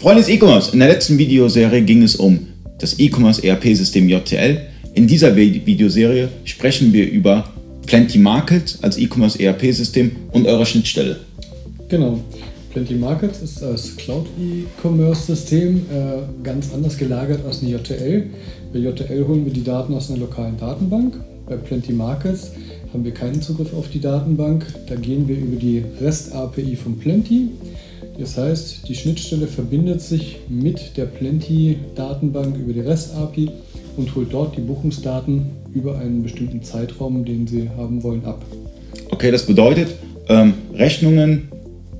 Freunde des E-Commerce, in der letzten Videoserie ging es um das E-Commerce ERP-System JTL. In dieser Videoserie sprechen wir über Plenty Market als E-Commerce ERP-System und eurer Schnittstelle. Genau. Plenty Markets ist als Cloud E-Commerce-System äh, ganz anders gelagert als eine JTL. Bei JTL holen wir die Daten aus einer lokalen Datenbank. Bei Plenty Markets haben wir keinen Zugriff auf die Datenbank. Da gehen wir über die REST-API von Plenty. Das heißt, die Schnittstelle verbindet sich mit der Plenty-Datenbank über die REST-API und holt dort die Buchungsdaten über einen bestimmten Zeitraum, den Sie haben wollen, ab. Okay, das bedeutet, ähm, Rechnungen,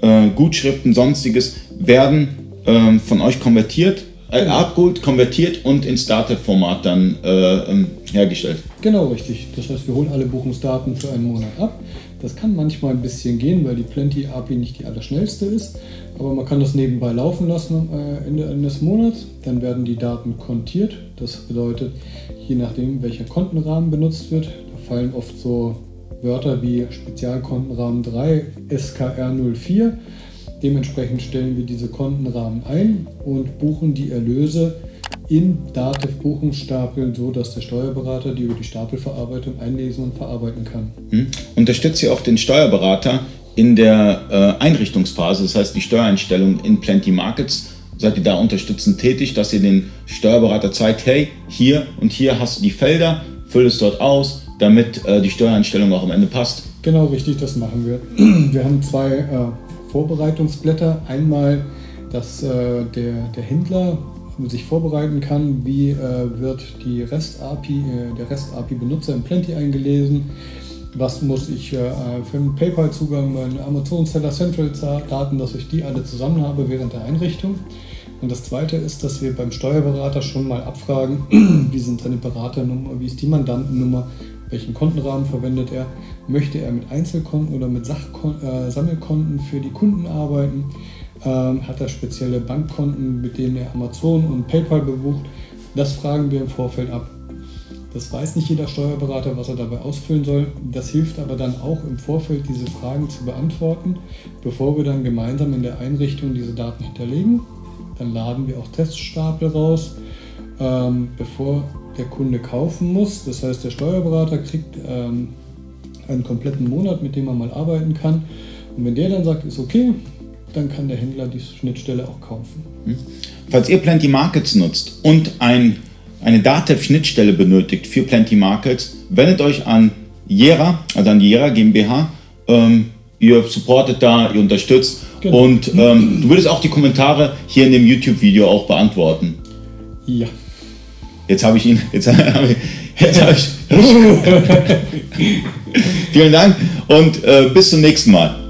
äh, Gutschriften, sonstiges werden ähm, von euch konvertiert, äh, genau. abgeholt, konvertiert und ins Datev-Format dann äh, ähm, hergestellt. Genau, richtig. Das heißt, wir holen alle Buchungsdaten für einen Monat ab. Das kann manchmal ein bisschen gehen, weil die Plenty API nicht die allerschnellste ist. Aber man kann das nebenbei laufen lassen am äh, Ende eines Monats. Dann werden die Daten kontiert. Das bedeutet, je nachdem, welcher Kontenrahmen benutzt wird, da fallen oft so Wörter wie Spezialkontenrahmen 3, SKR 04. Dementsprechend stellen wir diese Kontenrahmen ein und buchen die Erlöse in Dativ Buchungsstapeln, so dass der Steuerberater die über die Stapelverarbeitung einlesen und verarbeiten kann. Hm. Unterstützt ihr auch den Steuerberater in der äh, Einrichtungsphase, das heißt die Steuereinstellung in Plenty Markets? Seid ihr da unterstützend tätig, dass ihr den Steuerberater zeigt, hey, hier und hier hast du die Felder, füll es dort aus, damit äh, die Steuereinstellung auch am Ende passt? Genau, richtig, das machen wir. Wir haben zwei äh, Vorbereitungsblätter. Einmal, dass äh, der, der Händler sich vorbereiten kann, wie äh, wird die REST-API, äh, der REST-API-Benutzer in Plenty eingelesen, was muss ich äh, für einen PayPal-Zugang, meine Amazon Seller Central-Daten, dass ich die alle zusammen habe während der Einrichtung. Und das Zweite ist, dass wir beim Steuerberater schon mal abfragen, wie sind seine Beraternummer, wie ist die Mandantennummer, welchen Kontenrahmen verwendet er, möchte er mit Einzelkonten oder mit Sachkon äh, Sammelkonten für die Kunden arbeiten, ähm, hat er spezielle Bankkonten, mit denen er Amazon und PayPal bebucht. Das fragen wir im Vorfeld ab. Das weiß nicht jeder Steuerberater, was er dabei ausfüllen soll. Das hilft aber dann auch im Vorfeld, diese Fragen zu beantworten, bevor wir dann gemeinsam in der Einrichtung diese Daten hinterlegen. Dann laden wir auch Teststapel raus, ähm, bevor der Kunde kaufen muss. Das heißt, der Steuerberater kriegt ähm, einen kompletten Monat, mit dem er mal arbeiten kann. Und wenn der dann sagt, ist okay, dann kann der Händler die Schnittstelle auch kaufen. Hm. Falls ihr Plenty Markets nutzt und ein, eine Datev-Schnittstelle benötigt für Plenty Markets, wendet euch an Jera, also an die Jera GmbH. Ähm, ihr supportet da, ihr unterstützt genau. und ähm, du würdest auch die Kommentare hier in dem YouTube-Video auch beantworten. Ja. Jetzt habe ich ihn. Jetzt habe ich. Jetzt hab ich Vielen Dank und äh, bis zum nächsten Mal.